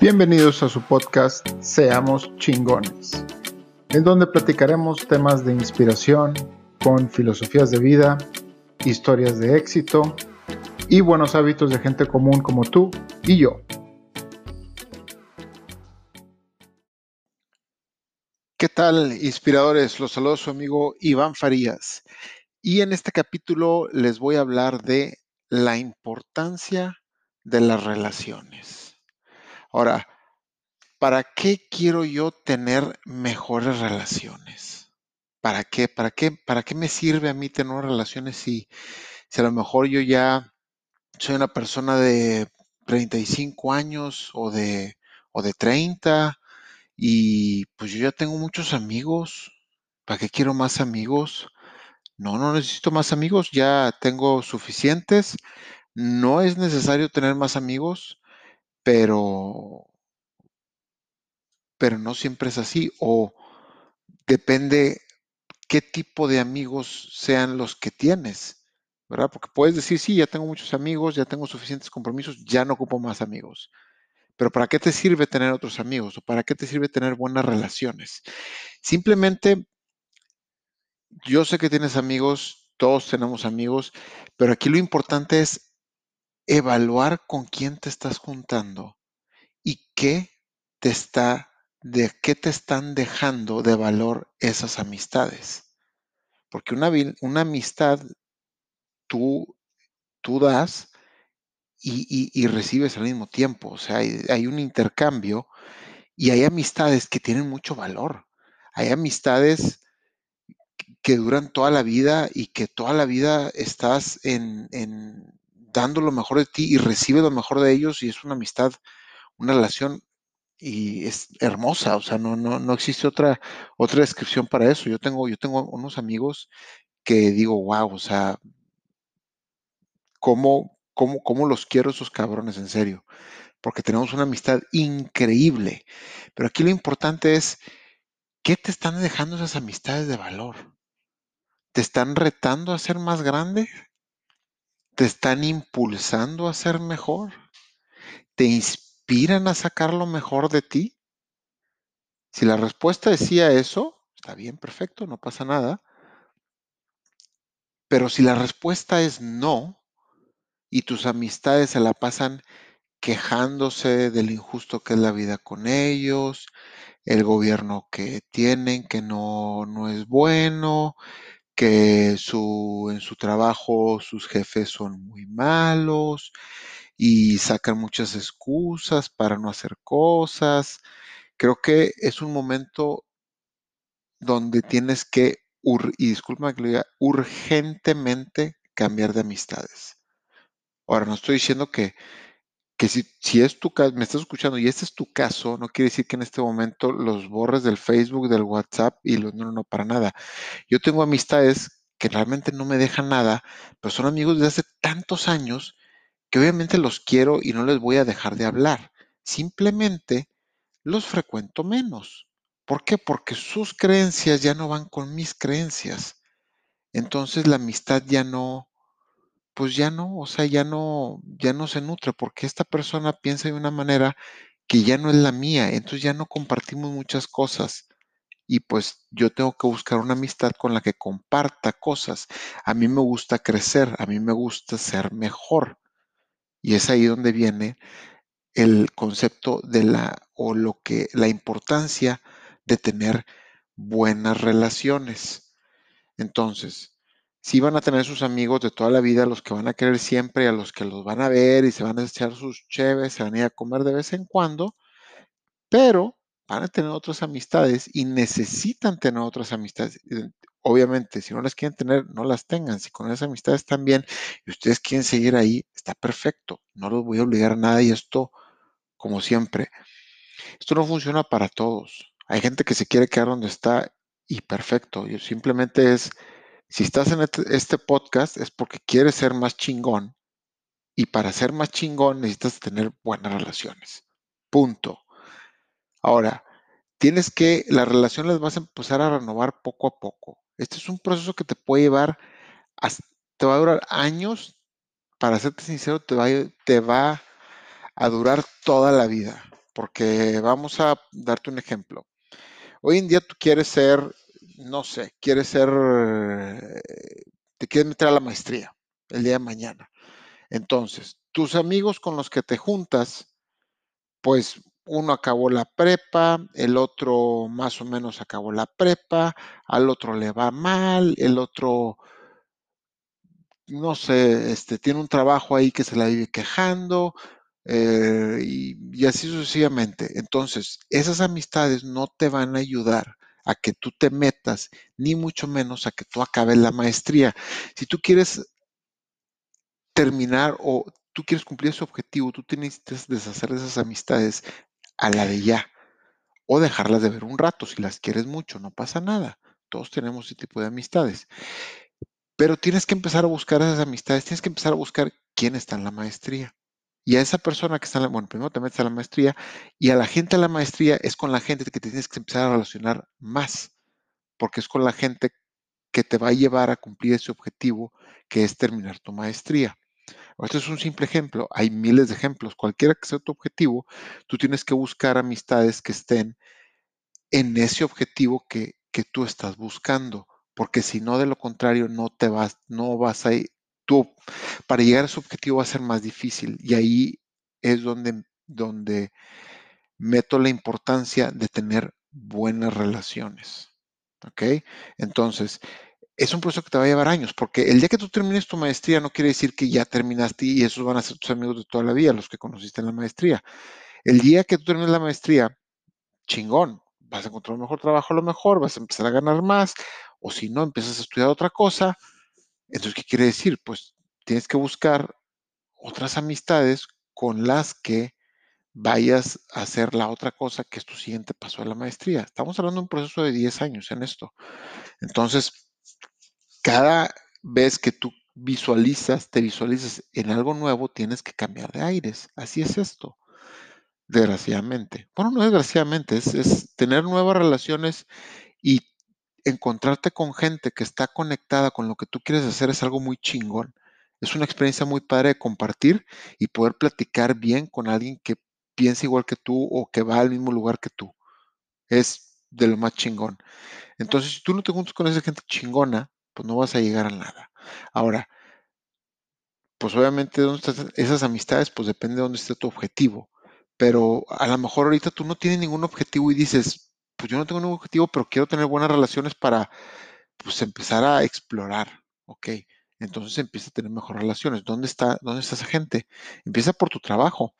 Bienvenidos a su podcast Seamos chingones, en donde platicaremos temas de inspiración con filosofías de vida, historias de éxito y buenos hábitos de gente común como tú y yo. ¿Qué tal, inspiradores? Los saludo su amigo Iván Farías. Y en este capítulo les voy a hablar de la importancia de las relaciones. Ahora, ¿para qué quiero yo tener mejores relaciones? ¿Para qué? ¿Para qué? ¿Para qué me sirve a mí tener relaciones si, si a lo mejor yo ya soy una persona de 35 años o de, o de 30 y pues yo ya tengo muchos amigos? ¿Para qué quiero más amigos? No, no necesito más amigos, ya tengo suficientes. No es necesario tener más amigos, pero pero no siempre es así o depende qué tipo de amigos sean los que tienes, ¿verdad? Porque puedes decir, sí, ya tengo muchos amigos, ya tengo suficientes compromisos, ya no ocupo más amigos. Pero ¿para qué te sirve tener otros amigos o para qué te sirve tener buenas relaciones? Simplemente, yo sé que tienes amigos, todos tenemos amigos, pero aquí lo importante es evaluar con quién te estás juntando y qué te está de qué te están dejando de valor esas amistades. Porque una, una amistad tú, tú das y, recibes al mismo tiempo. O sea, hay, un intercambio y hay amistades que tienen mucho valor. Hay amistades que duran toda la vida y que toda la vida estás en, dando lo mejor de ti y recibes lo mejor de ellos y es una amistad, una relación y es hermosa, o sea, no, no, no existe otra, otra descripción para eso. Yo tengo, yo tengo unos amigos que digo, wow, o sea, ¿cómo, cómo, cómo los quiero esos cabrones, en serio? Porque tenemos una amistad increíble. Pero aquí lo importante es, ¿qué te están dejando esas amistades de valor? ¿Te están retando a ser más grande? ¿Te están impulsando a ser mejor? ¿Te inspiran? a sacar lo mejor de ti? Si la respuesta decía eso, está bien, perfecto, no pasa nada. Pero si la respuesta es no, y tus amistades se la pasan quejándose de lo injusto que es la vida con ellos, el gobierno que tienen que no, no es bueno, que su, en su trabajo sus jefes son muy malos, y sacan muchas excusas para no hacer cosas. Creo que es un momento donde tienes que, y disculpa que lo diga, urgentemente cambiar de amistades. Ahora, no estoy diciendo que, que si, si es tu caso, me estás escuchando y este es tu caso, no quiere decir que en este momento los borres del Facebook, del WhatsApp y los no, no, no, para nada. Yo tengo amistades que realmente no me dejan nada, pero son amigos de hace tantos años que obviamente los quiero y no les voy a dejar de hablar. Simplemente los frecuento menos. ¿Por qué? Porque sus creencias ya no van con mis creencias. Entonces la amistad ya no, pues ya no, o sea, ya no, ya no se nutre porque esta persona piensa de una manera que ya no es la mía, entonces ya no compartimos muchas cosas. Y pues yo tengo que buscar una amistad con la que comparta cosas. A mí me gusta crecer, a mí me gusta ser mejor. Y es ahí donde viene el concepto de la o lo que la importancia de tener buenas relaciones. Entonces, si van a tener sus amigos de toda la vida, los que van a querer siempre, a los que los van a ver y se van a echar sus cheves, se van a ir a comer de vez en cuando, pero van a tener otras amistades y necesitan tener otras amistades obviamente, si no las quieren tener, no las tengan. Si con esas amistades están bien y ustedes quieren seguir ahí, está perfecto. No los voy a obligar a nada y esto, como siempre, esto no funciona para todos. Hay gente que se quiere quedar donde está y perfecto. Simplemente es, si estás en este, este podcast es porque quieres ser más chingón y para ser más chingón necesitas tener buenas relaciones. Punto. Ahora, tienes que, las relaciones las vas a empezar a renovar poco a poco. Este es un proceso que te puede llevar, te va a durar años, para serte sincero, te va, te va a durar toda la vida. porque vamos a darte un ejemplo. Hoy en día tú quieres ser, no sé, quieres ser, te quieres meter a la maestría el día de mañana. Entonces, tus amigos con los que te juntas, pues uno acabó la prepa, el otro más o menos acabó la prepa, al otro le va mal, el otro, no sé, este, tiene un trabajo ahí que se la vive quejando, eh, y, y así sucesivamente. Entonces, esas amistades no te van a ayudar a que tú te metas, ni mucho menos a que tú acabes la maestría. Si tú quieres terminar o tú quieres cumplir ese objetivo, tú tienes que deshacer de esas amistades a la de ya o dejarlas de ver un rato. Si las quieres mucho, no pasa nada. Todos tenemos ese tipo de amistades. Pero tienes que empezar a buscar esas amistades, tienes que empezar a buscar quién está en la maestría. Y a esa persona que está en la, bueno, primero te metes a la maestría y a la gente de la maestría es con la gente que tienes que empezar a relacionar más, porque es con la gente que te va a llevar a cumplir ese objetivo que es terminar tu maestría. Este es un simple ejemplo, hay miles de ejemplos. Cualquiera que sea tu objetivo, tú tienes que buscar amistades que estén en ese objetivo que, que tú estás buscando, porque si no, de lo contrario, no te vas, no vas a para llegar a ese objetivo va a ser más difícil y ahí es donde, donde meto la importancia de tener buenas relaciones. ¿Ok? Entonces, es un proceso que te va a llevar años, porque el día que tú termines tu maestría no quiere decir que ya terminaste y esos van a ser tus amigos de toda la vida, los que conociste en la maestría. El día que tú termines la maestría, chingón, vas a encontrar un mejor trabajo a lo mejor, vas a empezar a ganar más, o si no, empiezas a estudiar otra cosa. Entonces, ¿qué quiere decir? Pues tienes que buscar otras amistades con las que vayas a hacer la otra cosa que es tu siguiente paso a la maestría. Estamos hablando de un proceso de 10 años en esto. Entonces, cada vez que tú visualizas, te visualizas en algo nuevo, tienes que cambiar de aires. Así es esto, desgraciadamente. Bueno, no desgraciadamente, es, es tener nuevas relaciones y encontrarte con gente que está conectada con lo que tú quieres hacer es algo muy chingón. Es una experiencia muy padre de compartir y poder platicar bien con alguien que piensa igual que tú o que va al mismo lugar que tú. Es de lo más chingón. Entonces, si tú no te juntas con esa gente chingona, pues no vas a llegar a nada. Ahora, pues obviamente dónde están esas amistades, pues depende de dónde esté tu objetivo. Pero a lo mejor ahorita tú no tienes ningún objetivo y dices, pues yo no tengo ningún objetivo, pero quiero tener buenas relaciones para, pues empezar a explorar, ¿ok? Entonces empieza a tener mejores relaciones. ¿Dónde está, dónde está esa gente? Empieza por tu trabajo.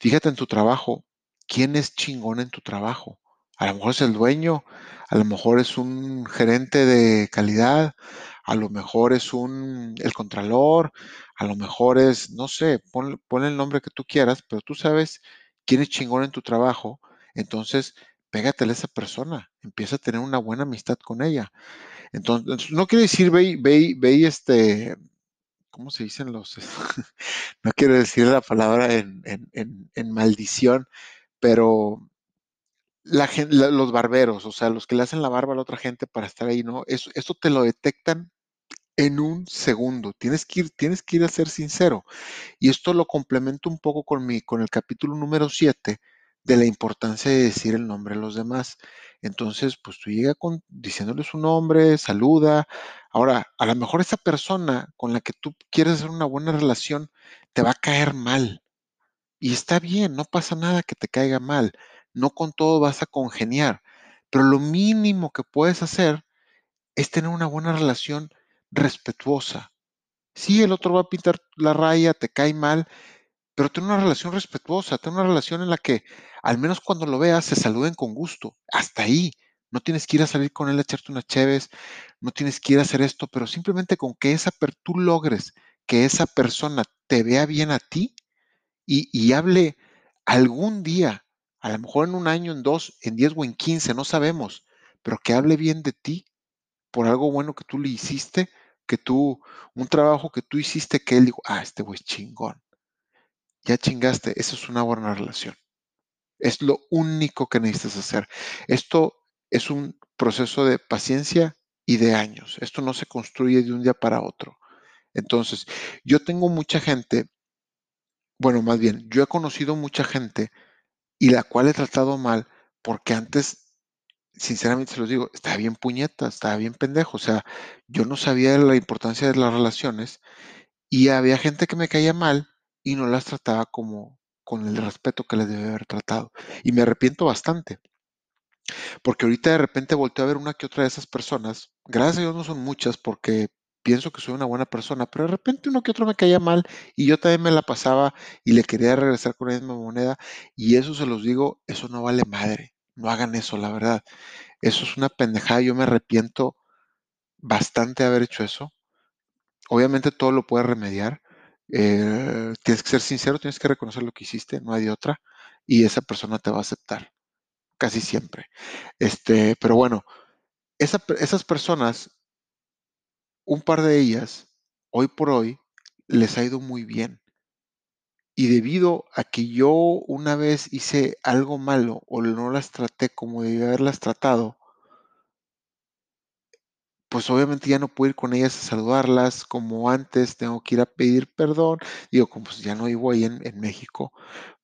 Fíjate en tu trabajo. ¿Quién es chingón en tu trabajo? A lo mejor es el dueño, a lo mejor es un gerente de calidad, a lo mejor es un el contralor, a lo mejor es, no sé, pon, pon el nombre que tú quieras, pero tú sabes quién es chingón en tu trabajo, entonces pégatele a esa persona, empieza a tener una buena amistad con ella. Entonces, no quiere decir ve, ve, ve este, ¿cómo se dicen los? no quiero decir la palabra en, en, en, maldición, pero la, los barberos, o sea, los que le hacen la barba a la otra gente para estar ahí, ¿no? Eso, eso te lo detectan en un segundo. Tienes que ir, tienes que ir a ser sincero. Y esto lo complemento un poco con mi, con el capítulo número 7 de la importancia de decir el nombre a los demás. Entonces, pues tú llega diciéndole su nombre, saluda. Ahora, a lo mejor esa persona con la que tú quieres hacer una buena relación te va a caer mal. Y está bien, no pasa nada que te caiga mal. No con todo vas a congeniar. Pero lo mínimo que puedes hacer es tener una buena relación respetuosa. Sí, el otro va a pintar la raya, te cae mal, pero ten una relación respetuosa, ten una relación en la que al menos cuando lo veas se saluden con gusto. Hasta ahí. No tienes que ir a salir con él a echarte unas cheves, no tienes que ir a hacer esto, pero simplemente con que esa tú logres que esa persona te vea bien a ti y, hable algún día, a lo mejor en un año, en dos, en diez o en quince, no sabemos, pero que hable bien de ti por algo bueno que tú le hiciste, que tú, un trabajo que tú hiciste, que él dijo, ah, este güey es chingón. Ya chingaste, eso es una buena relación. Es lo único que necesitas hacer. Esto es un proceso de paciencia y de años. Esto no se construye de un día para otro. Entonces, yo tengo mucha gente, bueno, más bien, yo he conocido mucha gente y la cual he tratado mal porque antes, sinceramente se los digo, estaba bien puñeta, estaba bien pendejo, o sea, yo no sabía la importancia de las relaciones y había gente que me caía mal y no las trataba como con el respeto que les debe haber tratado. Y me arrepiento bastante. Porque ahorita de repente volteo a ver una que otra de esas personas. Gracias a Dios no son muchas porque pienso que soy una buena persona, pero de repente uno que otro me caía mal y yo también me la pasaba y le quería regresar con la misma moneda. Y eso se los digo, eso no vale madre. No hagan eso, la verdad. Eso es una pendejada. Yo me arrepiento bastante de haber hecho eso. Obviamente todo lo puedes remediar. Eh, tienes que ser sincero, tienes que reconocer lo que hiciste, no hay de otra. Y esa persona te va a aceptar casi siempre. Este, pero bueno, esas personas, un par de ellas, hoy por hoy, les ha ido muy bien. Y debido a que yo una vez hice algo malo o no las traté como debía haberlas tratado, pues obviamente ya no puedo ir con ellas a saludarlas como antes, tengo que ir a pedir perdón. Digo, como pues ya no vivo ahí en, México,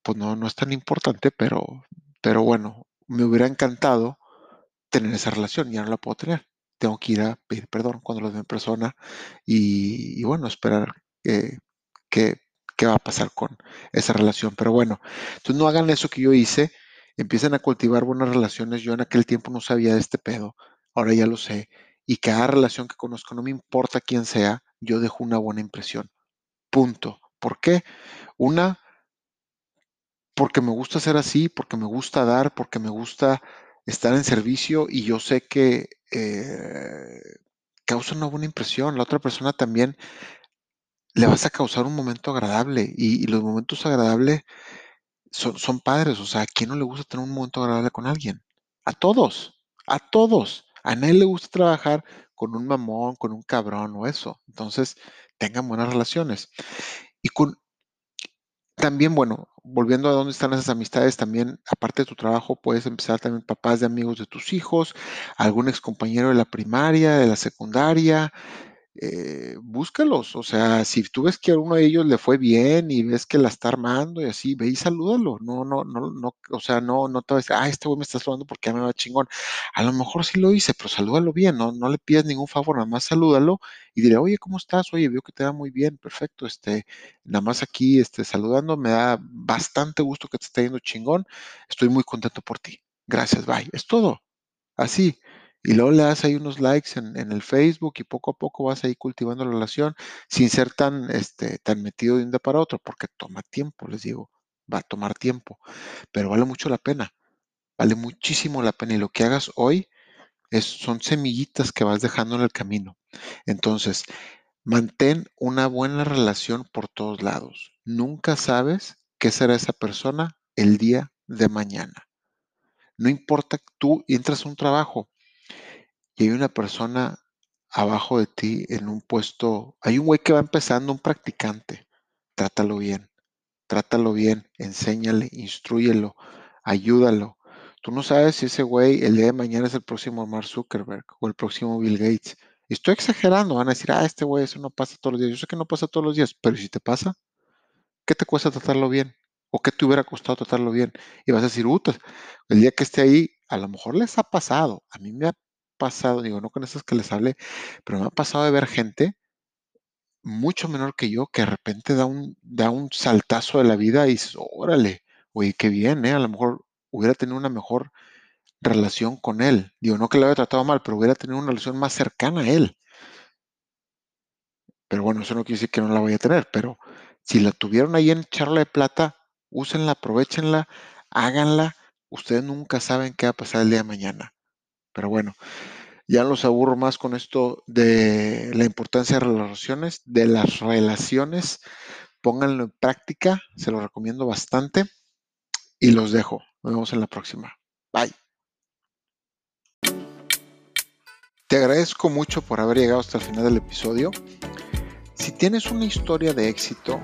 pues no, no es tan importante, pero, pero bueno, me hubiera encantado tener esa relación, ya no la puedo tener. Tengo que ir a pedir perdón cuando lo veo en persona y, bueno, esperar que, qué va a pasar con esa relación. Pero bueno, entonces no hagan eso que yo hice, empiecen a cultivar buenas relaciones. Yo en aquel tiempo no sabía de este pedo, ahora ya lo sé. Y cada relación que conozco, no me importa quién sea, yo dejo una buena impresión. Punto. ¿Por qué? Una, porque me gusta ser así, porque me gusta dar, porque me gusta estar en servicio y yo sé que eh, causa una buena impresión. La otra persona también le vas a causar un momento agradable y, los momentos agradables son, son, padres. O sea, ¿a quién no le gusta tener un momento agradable con alguien? A todos, a todos. A nadie le gusta trabajar con un mamón, con un cabrón o eso. Entonces, tengan buenas relaciones. Y con, también, bueno, volviendo a dónde están esas amistades, también, aparte de tu trabajo, puedes empezar también papás de amigos de tus hijos, algún ex compañero de la primaria, de la secundaria, eh, búscalos. O sea, si tú ves que a uno de ellos le fue bien y ves que la está armando y así, ve y salúdalo. No, no, no, no, o sea, no, no te vas a decir, ah, este güey me está saludando porque ya me va chingón. A lo mejor sí lo hice, pero salúdalo bien, no, no le pidas ningún favor, nada más salúdalo y dile, oye, ¿cómo estás? Oye, veo que te va muy bien, perfecto, este, nada más aquí, este, saludando, me da bastante gusto que te esté yendo chingón, estoy muy contento por ti. Gracias, bye. Es todo. Así y luego le das ahí unos likes en, el Facebook y poco a poco vas ahí cultivando la relación sin ser tan, este, tan metido de un día para otro, porque toma tiempo, les digo, va a tomar tiempo, pero vale mucho la pena, vale muchísimo la pena y lo que hagas hoy es, son semillitas que vas dejando en el camino. Entonces, mantén una buena relación por todos lados. Nunca sabes qué será esa persona el día de mañana. No importa, tú entras a un trabajo, y hay una persona abajo de ti en un puesto, hay un güey que va empezando, un practicante, trátalo bien, trátalo bien, enséñale, instruyelo, ayúdalo. Tú no sabes si ese güey el día de mañana es el próximo Mark Zuckerberg o el próximo Bill Gates. Estoy exagerando, van a decir, ah, este güey, eso no pasa todos los días. Yo sé que no pasa todos los días, pero si te pasa, ¿qué te cuesta tratarlo bien? ¿O qué te hubiera costado tratarlo bien? Y vas a decir, puta, el día que esté ahí, a lo mejor les ha pasado. A mí me ha pasado, digo, no con esas que les hable, pero me ha pasado de ver gente mucho menor que yo que de repente da un, da un saltazo de la vida y dices, órale, oye, qué bien, ¿eh? A lo mejor hubiera tenido una mejor relación con él. Digo, no que le haya tratado mal, pero hubiera tenido una relación más cercana a él. Pero bueno, eso no quiere decir que no la vaya a tener, pero si la tuvieron ahí en charla de plata, úsenla, aprovechenla, háganla. Ustedes nunca saben qué va a pasar el día de mañana. Pero bueno, ya los aburro más con esto de la importancia de las relaciones, de las relaciones. Pónganlo en práctica, se lo recomiendo bastante y los dejo. Nos vemos en la próxima. Bye. Te agradezco mucho por haber llegado hasta el final del episodio. Si tienes una historia de éxito,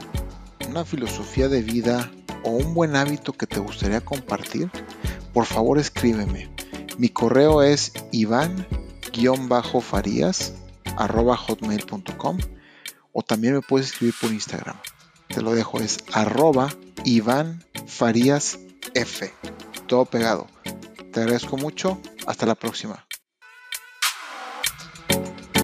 una filosofía de vida o un buen hábito que te gustaría compartir, por favor escríbeme. Mi correo es iván-farías hotmail.com o también me puedes escribir por Instagram. Te lo dejo, es arroba Iván Todo pegado. Te agradezco mucho. Hasta la próxima.